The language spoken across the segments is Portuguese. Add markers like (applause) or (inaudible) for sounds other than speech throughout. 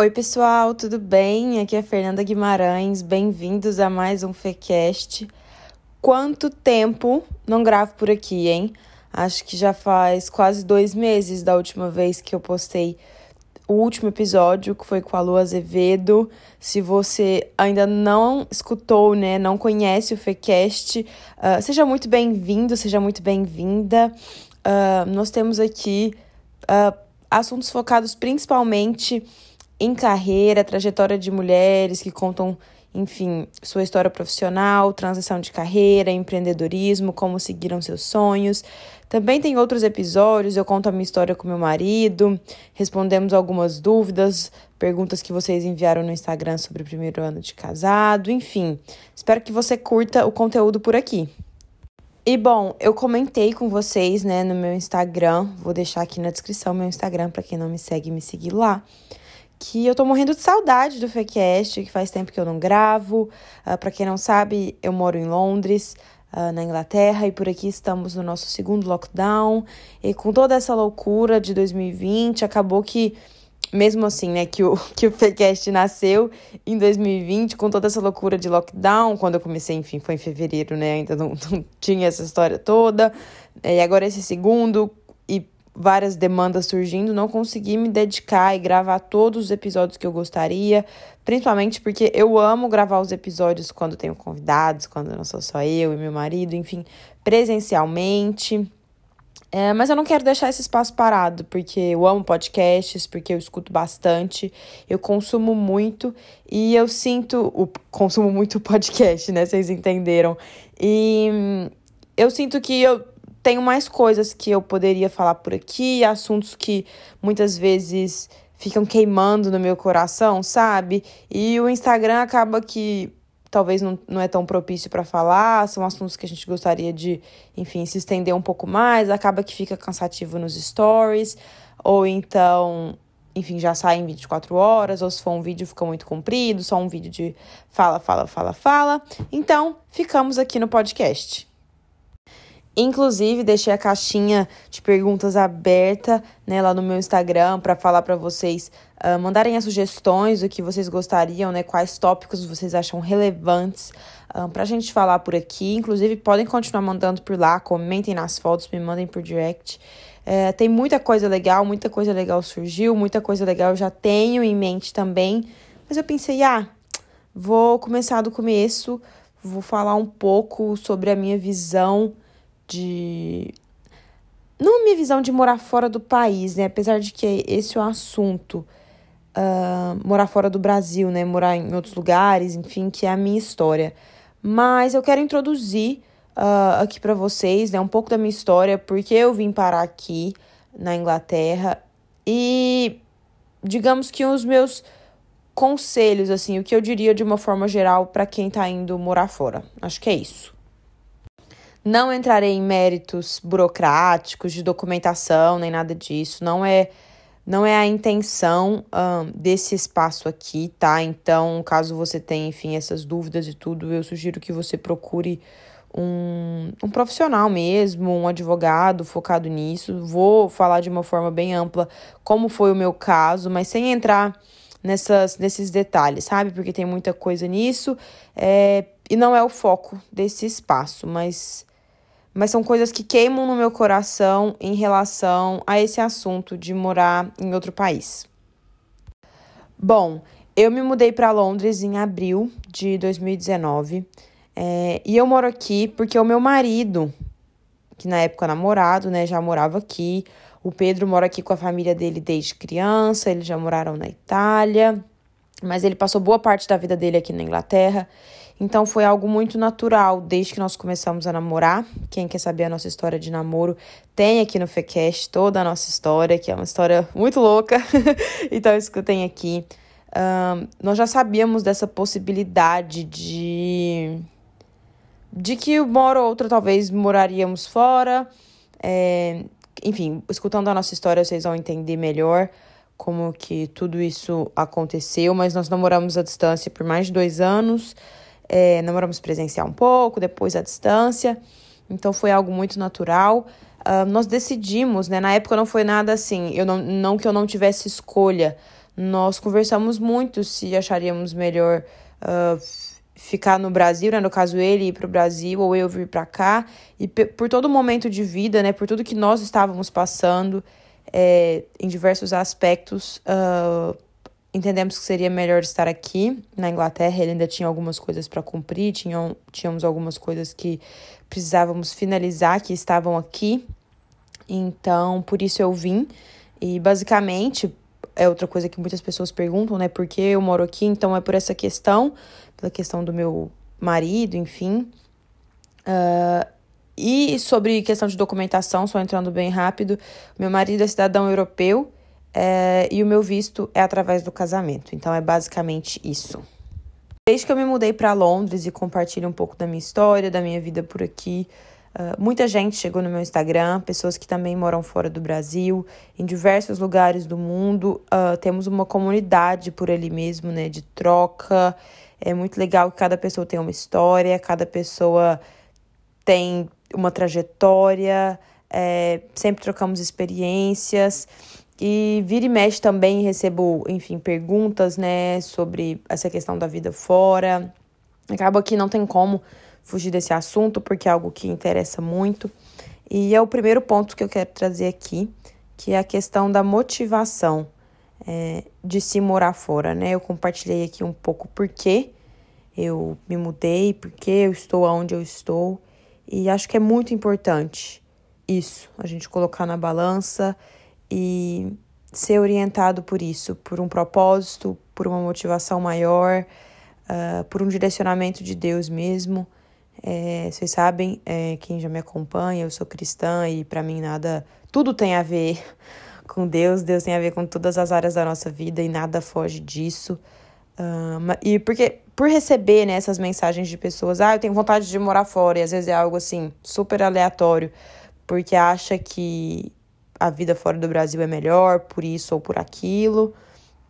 Oi, pessoal, tudo bem? Aqui é a Fernanda Guimarães. Bem-vindos a mais um FECast. Quanto tempo não gravo por aqui, hein? Acho que já faz quase dois meses da última vez que eu postei o último episódio, que foi com a Lu Azevedo. Se você ainda não escutou, né, não conhece o FECast, uh, seja muito bem-vindo, seja muito bem-vinda. Uh, nós temos aqui uh, assuntos focados principalmente em carreira, trajetória de mulheres que contam, enfim, sua história profissional, transição de carreira, empreendedorismo, como seguiram seus sonhos. Também tem outros episódios, eu conto a minha história com meu marido, respondemos algumas dúvidas, perguntas que vocês enviaram no Instagram sobre o primeiro ano de casado, enfim. Espero que você curta o conteúdo por aqui. E bom, eu comentei com vocês, né, no meu Instagram, vou deixar aqui na descrição meu Instagram para quem não me segue, me seguir lá que eu tô morrendo de saudade do Fecast, que faz tempo que eu não gravo. Uh, para quem não sabe, eu moro em Londres, uh, na Inglaterra, e por aqui estamos no nosso segundo lockdown. E com toda essa loucura de 2020, acabou que, mesmo assim, né, que o, (laughs) que o Fecast nasceu em 2020, com toda essa loucura de lockdown, quando eu comecei, enfim, foi em fevereiro, né, ainda não, (laughs) não tinha essa história toda. E agora esse segundo, várias demandas surgindo, não consegui me dedicar e gravar todos os episódios que eu gostaria, principalmente porque eu amo gravar os episódios quando tenho convidados, quando não sou só eu e meu marido, enfim, presencialmente. É, mas eu não quero deixar esse espaço parado, porque eu amo podcasts, porque eu escuto bastante, eu consumo muito e eu sinto. O, consumo muito podcast, né? Vocês entenderam. E hum, eu sinto que eu tenho mais coisas que eu poderia falar por aqui, assuntos que muitas vezes ficam queimando no meu coração, sabe? E o Instagram acaba que talvez não, não é tão propício para falar, são assuntos que a gente gostaria de, enfim, se estender um pouco mais, acaba que fica cansativo nos stories, ou então, enfim, já sai em 24 horas, ou se for um vídeo fica muito comprido, só um vídeo de fala, fala, fala, fala. Então, ficamos aqui no podcast. Inclusive, deixei a caixinha de perguntas aberta né, lá no meu Instagram para falar para vocês uh, mandarem as sugestões do que vocês gostariam, né? Quais tópicos vocês acham relevantes uh, para a gente falar por aqui. Inclusive, podem continuar mandando por lá, comentem nas fotos, me mandem por direct. É, tem muita coisa legal, muita coisa legal surgiu, muita coisa legal eu já tenho em mente também. Mas eu pensei, ah, vou começar do começo, vou falar um pouco sobre a minha visão de. Não minha visão de morar fora do país, né? Apesar de que esse é o assunto. Uh, morar fora do Brasil, né? Morar em outros lugares, enfim, que é a minha história. Mas eu quero introduzir uh, aqui para vocês, né? Um pouco da minha história, porque eu vim parar aqui na Inglaterra e digamos que os meus conselhos, assim, o que eu diria de uma forma geral para quem tá indo morar fora. Acho que é isso. Não entrarei em méritos burocráticos de documentação nem nada disso. Não é não é a intenção um, desse espaço aqui, tá? Então, caso você tenha, enfim, essas dúvidas e tudo, eu sugiro que você procure um, um profissional mesmo, um advogado focado nisso. Vou falar de uma forma bem ampla como foi o meu caso, mas sem entrar nessas, nesses detalhes, sabe? Porque tem muita coisa nisso é, e não é o foco desse espaço, mas mas são coisas que queimam no meu coração em relação a esse assunto de morar em outro país. Bom, eu me mudei para Londres em abril de 2019 é, e eu moro aqui porque o meu marido, que na época namorado, né, já morava aqui. O Pedro mora aqui com a família dele desde criança, eles já moraram na Itália, mas ele passou boa parte da vida dele aqui na Inglaterra. Então foi algo muito natural desde que nós começamos a namorar. Quem quer saber a nossa história de namoro, tem aqui no FECast toda a nossa história, que é uma história muito louca. (laughs) então escutem aqui. Um, nós já sabíamos dessa possibilidade de de que uma hora ou outra talvez moraríamos fora. É, enfim, escutando a nossa história, vocês vão entender melhor como que tudo isso aconteceu. Mas nós namoramos à distância por mais de dois anos. É, namoramos presencial um pouco, depois à distância. Então foi algo muito natural. Uh, nós decidimos, né? Na época não foi nada assim. Eu não, não que eu não tivesse escolha. nós conversamos muito se acharíamos melhor uh, ficar no Brasil, né? No caso, ele ir para o Brasil ou eu vir para cá. E por todo o momento de vida, né? Por tudo que nós estávamos passando é, em diversos aspectos, uh, entendemos que seria melhor estar aqui na Inglaterra. Ele ainda tinha algumas coisas para cumprir, tinham, tínhamos algumas coisas que precisávamos finalizar que estavam aqui. Então, por isso eu vim. E basicamente, é outra coisa que muitas pessoas perguntam, né? Por que eu moro aqui? Então, é por essa questão, pela questão do meu marido, enfim. Uh, e sobre questão de documentação, só entrando bem rápido, meu marido é cidadão europeu é, e o meu visto é através do casamento. Então é basicamente isso. Desde que eu me mudei para Londres e compartilho um pouco da minha história, da minha vida por aqui, uh, muita gente chegou no meu Instagram, pessoas que também moram fora do Brasil, em diversos lugares do mundo. Uh, temos uma comunidade por ali mesmo, né, de troca. É muito legal que cada pessoa tem uma história, cada pessoa tem uma trajetória, é, sempre trocamos experiências. E vira e mexe também recebo, enfim, perguntas, né, sobre essa questão da vida fora. Acaba que não tem como fugir desse assunto, porque é algo que interessa muito. E é o primeiro ponto que eu quero trazer aqui, que é a questão da motivação é, de se morar fora, né? Eu compartilhei aqui um pouco por que eu me mudei, por que eu estou onde eu estou. E acho que é muito importante isso, a gente colocar na balança e ser orientado por isso, por um propósito, por uma motivação maior, uh, por um direcionamento de Deus mesmo. É, vocês sabem, é, quem já me acompanha, eu sou cristã e para mim nada, tudo tem a ver (laughs) com Deus, Deus tem a ver com todas as áreas da nossa vida e nada foge disso. Uh, e porque por receber né, essas mensagens de pessoas, ah, eu tenho vontade de morar fora, e às vezes é algo assim, super aleatório, porque acha que a vida fora do Brasil é melhor por isso ou por aquilo,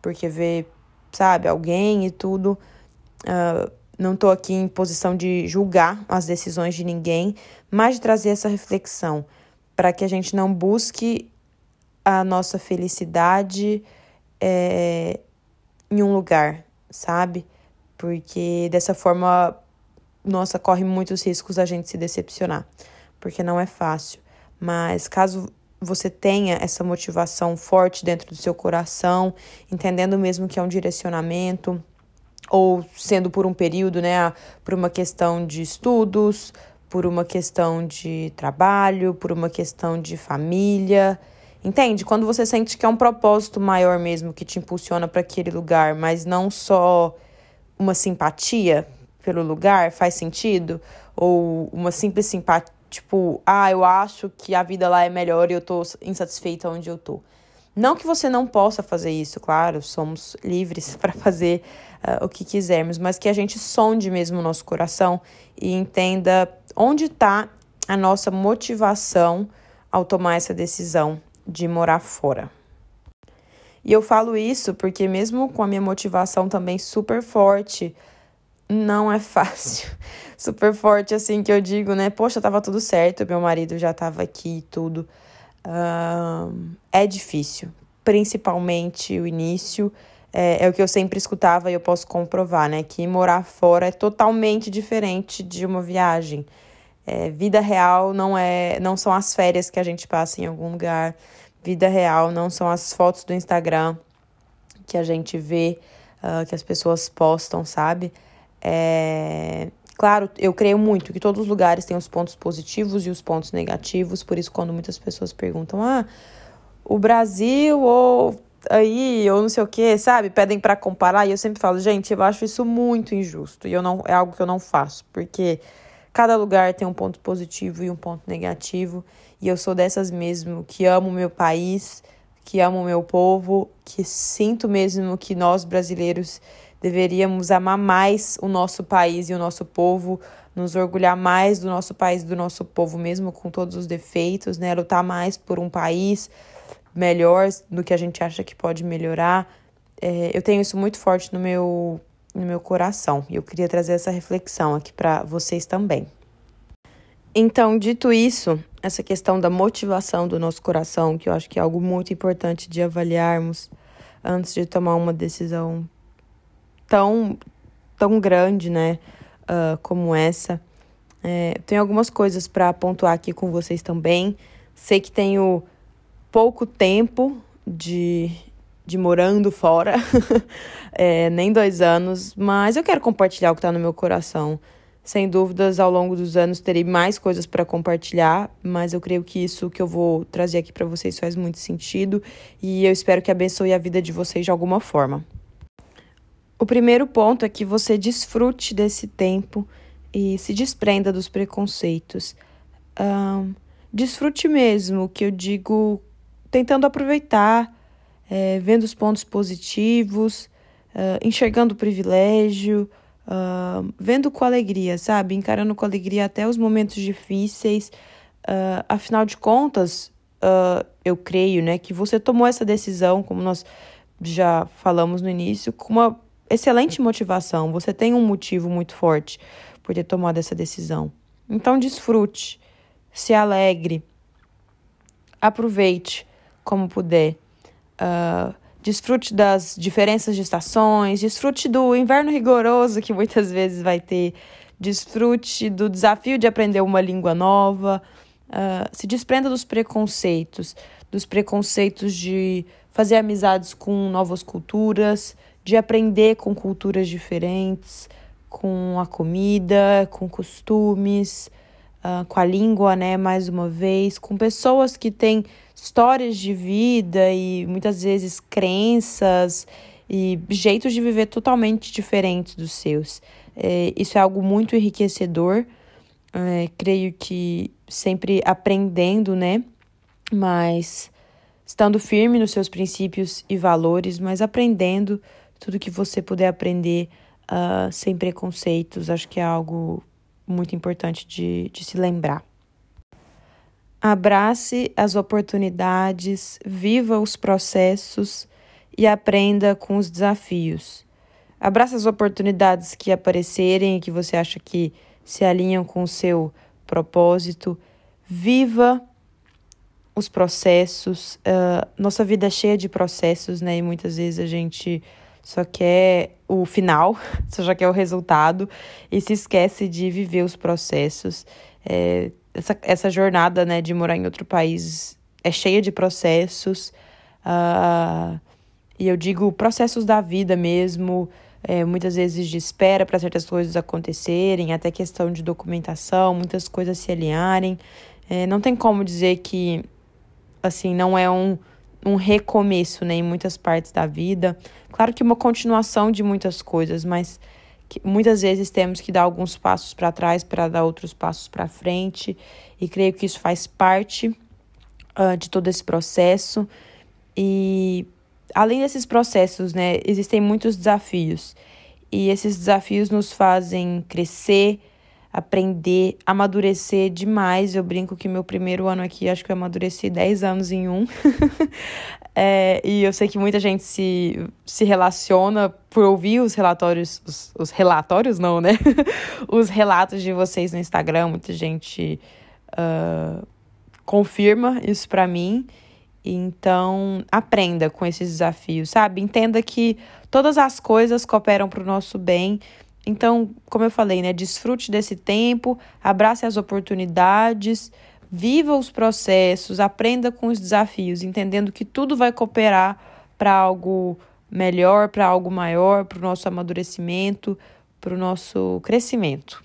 porque vê, sabe, alguém e tudo. Uh, não estou aqui em posição de julgar as decisões de ninguém, mas de trazer essa reflexão para que a gente não busque a nossa felicidade é, em um lugar, sabe? Porque dessa forma, nossa, corre muitos riscos a gente se decepcionar, porque não é fácil. Mas caso você tenha essa motivação forte dentro do seu coração, entendendo mesmo que é um direcionamento, ou sendo por um período, né, por uma questão de estudos, por uma questão de trabalho, por uma questão de família. Entende? Quando você sente que é um propósito maior mesmo que te impulsiona para aquele lugar, mas não só uma simpatia pelo lugar, faz sentido? Ou uma simples simpatia Tipo, ah, eu acho que a vida lá é melhor e eu tô insatisfeita onde eu tô. Não que você não possa fazer isso, claro, somos livres (laughs) para fazer uh, o que quisermos, mas que a gente sonde mesmo o nosso coração e entenda onde está a nossa motivação ao tomar essa decisão de morar fora. E eu falo isso porque, mesmo com a minha motivação também super forte, não é fácil. (laughs) Super forte, assim, que eu digo, né? Poxa, tava tudo certo, meu marido já tava aqui e tudo. É difícil, principalmente o início. É, é, o que eu sempre escutava e eu posso comprovar, né? Que morar fora é totalmente diferente de uma viagem. É, vida real não é, não são as férias que a gente passa em algum lugar. Vida real não são as fotos do Instagram que a gente vê, uh, que as pessoas postam, sabe? É... Claro, eu creio muito que todos os lugares têm os pontos positivos e os pontos negativos, por isso, quando muitas pessoas perguntam, ah, o Brasil ou aí, ou não sei o que, sabe? Pedem para comparar, e eu sempre falo, gente, eu acho isso muito injusto, e eu não, é algo que eu não faço, porque cada lugar tem um ponto positivo e um ponto negativo, e eu sou dessas mesmo que amo meu país, que amo meu povo, que sinto mesmo que nós brasileiros Deveríamos amar mais o nosso país e o nosso povo, nos orgulhar mais do nosso país e do nosso povo, mesmo com todos os defeitos, né? Lutar mais por um país melhor do que a gente acha que pode melhorar. É, eu tenho isso muito forte no meu, no meu coração e eu queria trazer essa reflexão aqui para vocês também. Então, dito isso, essa questão da motivação do nosso coração, que eu acho que é algo muito importante de avaliarmos antes de tomar uma decisão tão, tão grande, né? Uh, como essa. É, tenho algumas coisas para pontuar aqui com vocês também. Sei que tenho pouco tempo de, de morando fora, (laughs) é, nem dois anos, mas eu quero compartilhar o que está no meu coração. Sem dúvidas, ao longo dos anos terei mais coisas para compartilhar, mas eu creio que isso que eu vou trazer aqui para vocês faz muito sentido e eu espero que abençoe a vida de vocês de alguma forma. O primeiro ponto é que você desfrute desse tempo e se desprenda dos preconceitos. Um, desfrute mesmo, que eu digo, tentando aproveitar, é, vendo os pontos positivos, uh, enxergando o privilégio uh, vendo com alegria, sabe? Encarando com alegria até os momentos difíceis. Uh, afinal de contas, eu creio, né, que você tomou essa decisão, como nós já falamos no início, com uma excelente motivação. Você tem um motivo muito forte por ter tomado essa decisão. Então, desfrute, se alegre, aproveite como puder. Uh, Desfrute das diferenças de estações, desfrute do inverno rigoroso que muitas (laughs) vezes vai ter, desfrute do desafio de aprender uma língua nova, uh, se desprenda dos preconceitos, dos preconceitos de fazer amizades com novas culturas, de aprender com culturas diferentes, com a comida, com costumes, uh, com a língua, né? Mais uma vez, com pessoas que têm histórias de vida e muitas vezes crenças e jeitos de viver totalmente diferentes dos seus. É, isso é algo muito enriquecedor. É, creio que sempre aprendendo, né? Mas estando firme nos seus princípios e valores, mas aprendendo tudo que você puder aprender uh, sem preconceitos. Acho que é algo muito importante de, de se lembrar. Abrace as oportunidades, viva os processos e aprenda com os desafios. Abrace as oportunidades que aparecerem e que você acha que se alinham com o seu propósito. Viva os processos. Uh, nossa vida é cheia de processos, né? E muitas vezes a gente só quer o final, (laughs) só já quer o resultado e se esquece de viver os processos. É, essa, essa jornada né, de morar em outro país é cheia de processos. Uh, e eu digo processos da vida mesmo, é, muitas vezes de espera para certas coisas acontecerem, até questão de documentação, muitas coisas se alinharem. É, não tem como dizer que, assim, não é um, um recomeço né, em muitas partes da vida. Claro que uma continuação de muitas coisas, mas muitas vezes temos que dar alguns passos para trás para dar outros passos para frente, e creio que isso faz parte uh, de todo esse processo. E além desses processos, né, existem muitos desafios, e esses desafios nos fazem crescer, aprender, amadurecer demais. Eu brinco que meu primeiro ano aqui, acho que eu amadureci 10 anos em um. (laughs) é, e eu sei que muita gente se, se relaciona por ouvir os relatórios, os, os relatórios não, né? (laughs) os relatos de vocês no Instagram, muita gente uh, confirma isso para mim. Então, aprenda com esses desafios, sabe? Entenda que todas as coisas cooperam para o nosso bem então, como eu falei, né, desfrute desse tempo, abrace as oportunidades, viva os processos, aprenda com os desafios, entendendo que tudo vai cooperar para algo melhor, para algo maior, para o nosso amadurecimento, para o nosso crescimento.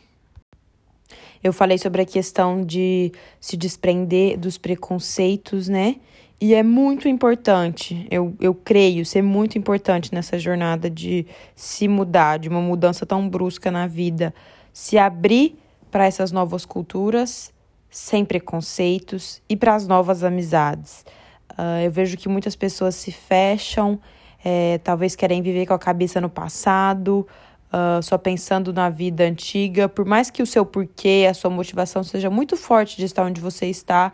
Eu falei sobre a questão de se desprender dos preconceitos, né? E é muito importante, eu, eu creio ser muito importante nessa jornada de se mudar, de uma mudança tão brusca na vida, se abrir para essas novas culturas sem preconceitos e para as novas amizades. Uh, eu vejo que muitas pessoas se fecham, é, talvez querem viver com a cabeça no passado, uh, só pensando na vida antiga, por mais que o seu porquê, a sua motivação seja muito forte de estar onde você está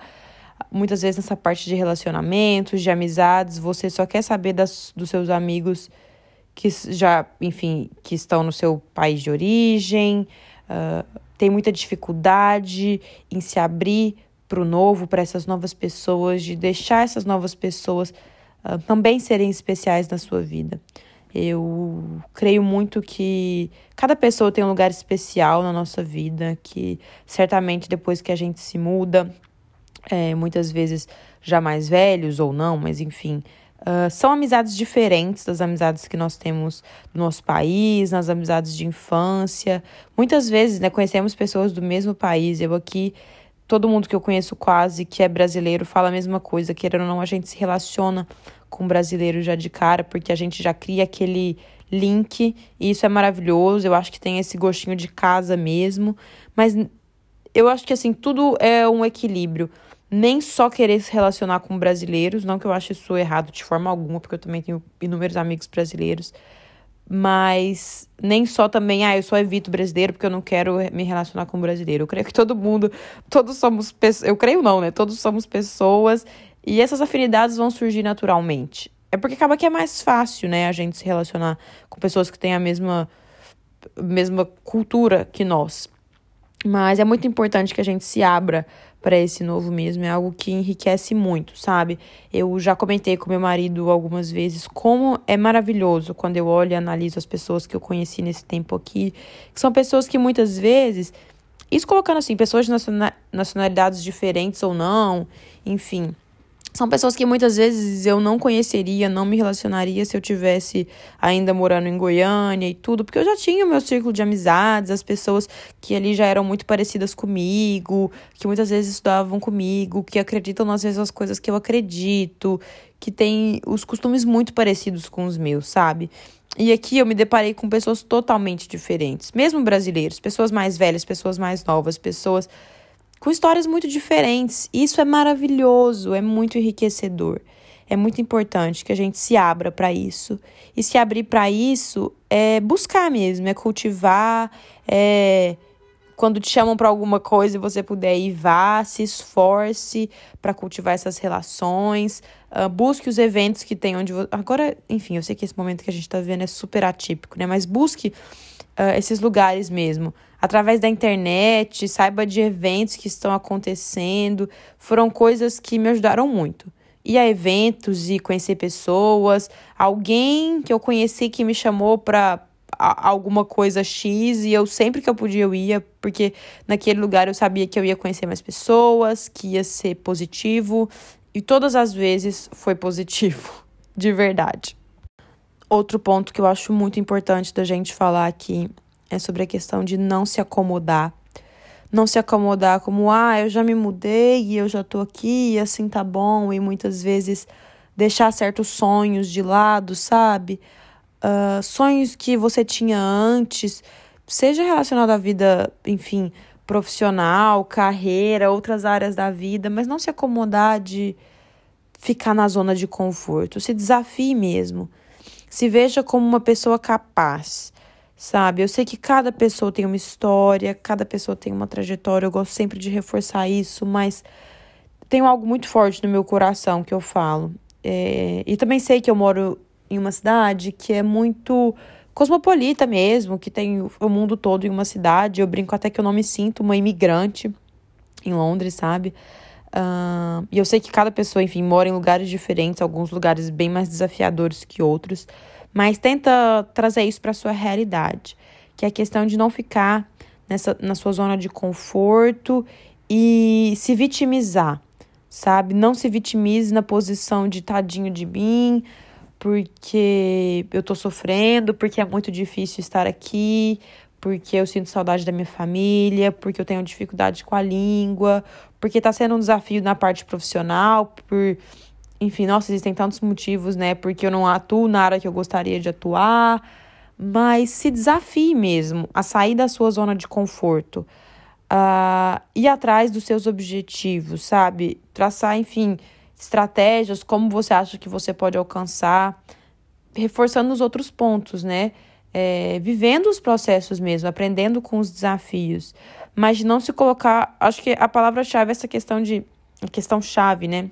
Muitas vezes nessa parte de relacionamentos, de amizades, você só quer saber das, dos seus amigos que já, enfim, que estão no seu país de origem, uh, tem muita dificuldade em se abrir para o novo, para essas novas pessoas, de deixar essas novas pessoas uh, também serem especiais na sua vida. Eu creio muito que cada pessoa tem um lugar especial na nossa vida, que certamente depois que a gente se muda, é, muitas vezes já mais velhos ou não, mas enfim, uh, são amizades diferentes das amizades que nós temos no nosso país, nas amizades de infância. Muitas vezes, né, conhecemos pessoas do mesmo país. Eu aqui todo mundo que eu conheço quase que é brasileiro fala a mesma coisa, querendo ou não, a gente se relaciona com brasileiro já de cara, porque a gente já cria aquele link, e isso é maravilhoso. Eu acho que tem esse gostinho de casa mesmo, mas eu acho que assim, tudo é um equilíbrio. Nem só querer se relacionar com brasileiros, não que eu ache isso errado de forma alguma, porque eu também tenho inúmeros amigos brasileiros mas nem só também, ah, eu só evito brasileiro porque eu não quero me relacionar com brasileiro. Eu creio que todo mundo, todos somos pessoas, eu creio não, né? Todos somos pessoas e essas afinidades vão surgir naturalmente. É porque acaba que é mais fácil, né, a gente se relacionar com pessoas que têm a mesma mesma cultura que nós. Mas é muito importante que a gente se abra para esse novo mesmo, é algo que enriquece muito, sabe? Eu já comentei com meu marido algumas vezes como é maravilhoso quando eu olho e analiso as pessoas que eu conheci nesse tempo aqui, que são pessoas que muitas vezes, isso colocando assim, pessoas de nacionalidades diferentes ou não, enfim, são pessoas que muitas vezes eu não conheceria, não me relacionaria se eu tivesse ainda morando em Goiânia e tudo, porque eu já tinha o meu círculo de amizades, as pessoas que ali já eram muito parecidas comigo, que muitas vezes estudavam comigo, que acreditam nas mesmas coisas que eu acredito, que têm os costumes muito parecidos com os meus, sabe? E aqui eu me deparei com pessoas totalmente diferentes, mesmo brasileiros, pessoas mais velhas, pessoas mais novas, pessoas com histórias muito diferentes. Isso é maravilhoso, é muito enriquecedor. É muito importante que a gente se abra para isso. E se abrir para isso é buscar mesmo, é cultivar, é quando te chamam para alguma coisa e você puder ir, vá, se esforce para cultivar essas relações, uh, busque os eventos que tem onde. Agora, enfim, eu sei que esse momento que a gente está vivendo é super atípico, né? Mas busque uh, esses lugares mesmo através da internet, saiba de eventos que estão acontecendo. Foram coisas que me ajudaram muito. Ir a eventos e conhecer pessoas. Alguém que eu conheci que me chamou para alguma coisa X e eu sempre que eu podia eu ia, porque naquele lugar eu sabia que eu ia conhecer mais pessoas, que ia ser positivo e todas as vezes foi positivo, (laughs) de verdade. Outro ponto que eu acho muito importante da gente falar aqui é sobre a questão de não se acomodar. Não se acomodar como, ah, eu já me mudei e eu já tô aqui e assim tá bom, e muitas vezes deixar certos sonhos de lado, sabe? Uh, sonhos que você tinha antes, seja relacionado à vida, enfim, profissional, carreira, outras áreas da vida, mas não se acomodar de ficar na zona de conforto. Se desafie mesmo. Se veja como uma pessoa capaz sabe? Eu sei que cada pessoa tem uma história, cada pessoa tem uma trajetória, eu gosto sempre de reforçar isso, mas tem algo muito forte no meu coração que eu falo. É, e também sei que eu moro em uma cidade que é muito cosmopolita mesmo, que tem o mundo todo em uma cidade. Eu brinco até que eu não me sinto uma imigrante em Londres, sabe? E eu sei que cada pessoa, enfim, mora em lugares diferentes, alguns lugares bem mais desafiadores que outros. Mas tenta trazer isso para sua realidade, que é a questão de não ficar nessa, na sua zona de conforto e se vitimizar, sabe? Não se vitimize na posição de tadinho de mim, porque eu tô sofrendo, porque é muito difícil estar aqui, porque eu sinto saudade da minha família, porque eu tenho dificuldade com a língua, porque tá sendo um desafio na parte profissional, por enfim, nossa, existem tantos motivos, né? Porque eu não atuo na área que eu gostaria de atuar. Mas se desafie mesmo a sair da sua zona de conforto. Uh, ir atrás dos seus objetivos, sabe? Traçar, enfim, estratégias, como você acha que você pode alcançar, reforçando os outros pontos, né? É, vivendo os processos mesmo, aprendendo com os desafios, mas de não se colocar. Acho que a palavra-chave é essa questão de. A questão chave, né?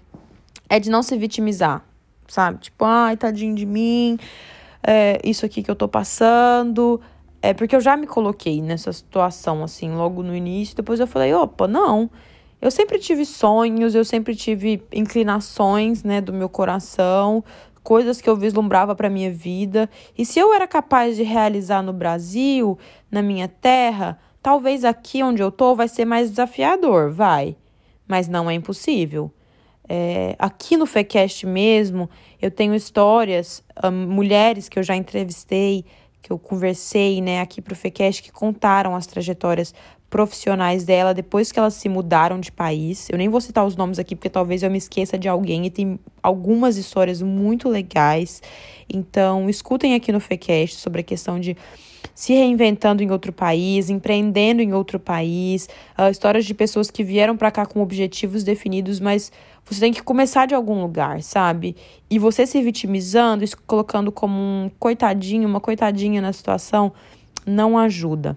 é de não se vitimizar, sabe? Tipo, ai, tadinho de mim, é, isso aqui que eu tô passando. É porque eu já me coloquei nessa situação, assim, logo no início. Depois eu falei, opa, não. eu sempre tive sonhos, eu sempre tive inclinações, né, do meu coração, coisas que eu vislumbrava para minha vida. E se eu era capaz de realizar no Brasil, na minha terra, talvez aqui onde eu tô vai ser mais desafiador, vai. Mas não é impossível. É, aqui no FECast mesmo, eu tenho histórias, um, mulheres que eu já entrevistei, que eu conversei, né, aqui pro FECast, que contaram as trajetórias profissionais dela depois que elas se mudaram de país. Eu nem vou citar os nomes aqui porque talvez eu me esqueça de alguém e tem algumas histórias muito legais. Então, escutem aqui no FECast sobre a questão de se reinventando em outro país, empreendendo em outro país, uh, histórias de pessoas que vieram para cá com objetivos definidos, mas você tem que começar de algum lugar, sabe? E você se vitimizando, se colocando como um coitadinho, uma coitadinha na situação, não ajuda.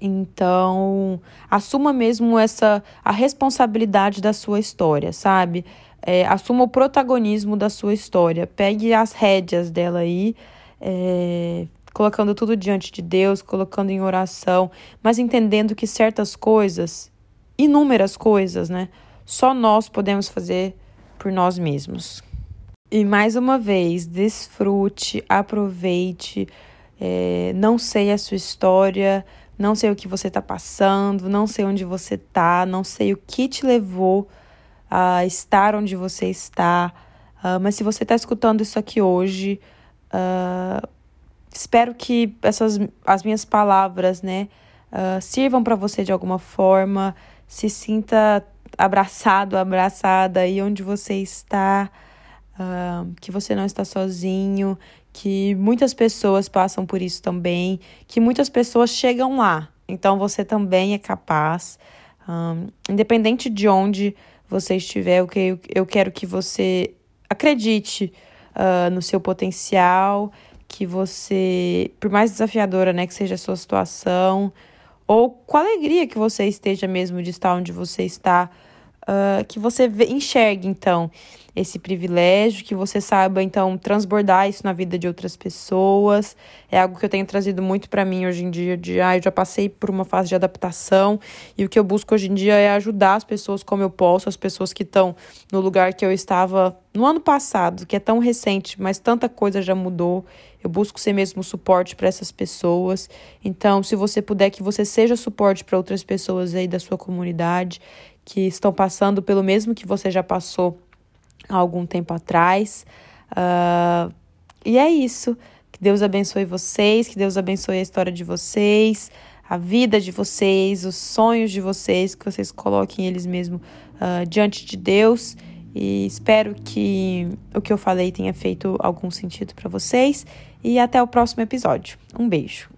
Então, assuma mesmo essa a responsabilidade da sua história, sabe? É, assuma o protagonismo da sua história. Pegue as rédeas dela aí, é, colocando tudo diante de Deus, colocando em oração, mas entendendo que certas coisas, inúmeras coisas, né? Só nós podemos fazer por nós mesmos. E mais uma vez, desfrute, aproveite. É, não sei a sua história, não sei o que você está passando, não sei onde você está, não sei o que te levou a estar onde você está. Uh, mas se você está escutando isso aqui hoje, uh, espero que essas as minhas palavras, né, uh, sirvam para você de alguma forma. Se sinta abraçado, abraçada aí onde você está, que você não está sozinho, que muitas pessoas passam por isso também, que muitas pessoas chegam lá. Então você também é capaz, um, independente de onde você estiver, eu, que, eu quero que você acredite uh, no seu potencial, que você, por mais desafiadora né, que seja a sua situação, ou com a alegria que você esteja mesmo de estar onde você está, uh, que você enxergue então esse privilégio, que você saiba então transbordar isso na vida de outras pessoas. É algo que eu tenho trazido muito para mim hoje em dia, de ah, eu já passei por uma fase de adaptação e o que eu busco hoje em dia é ajudar as pessoas como eu posso, as pessoas que estão no lugar que eu estava no ano passado, que é tão recente, mas tanta coisa já mudou. Eu busco ser mesmo suporte para essas pessoas. Então, se você puder que você seja suporte para outras pessoas aí da sua comunidade que estão passando pelo mesmo que você já passou há algum tempo atrás. Uh, e é isso. Que Deus abençoe vocês, que Deus abençoe a história de vocês, a vida de vocês, os sonhos de vocês, que vocês coloquem eles mesmo uh, diante de Deus. E espero que o que eu falei tenha feito algum sentido para vocês. E até o próximo episódio. Um beijo.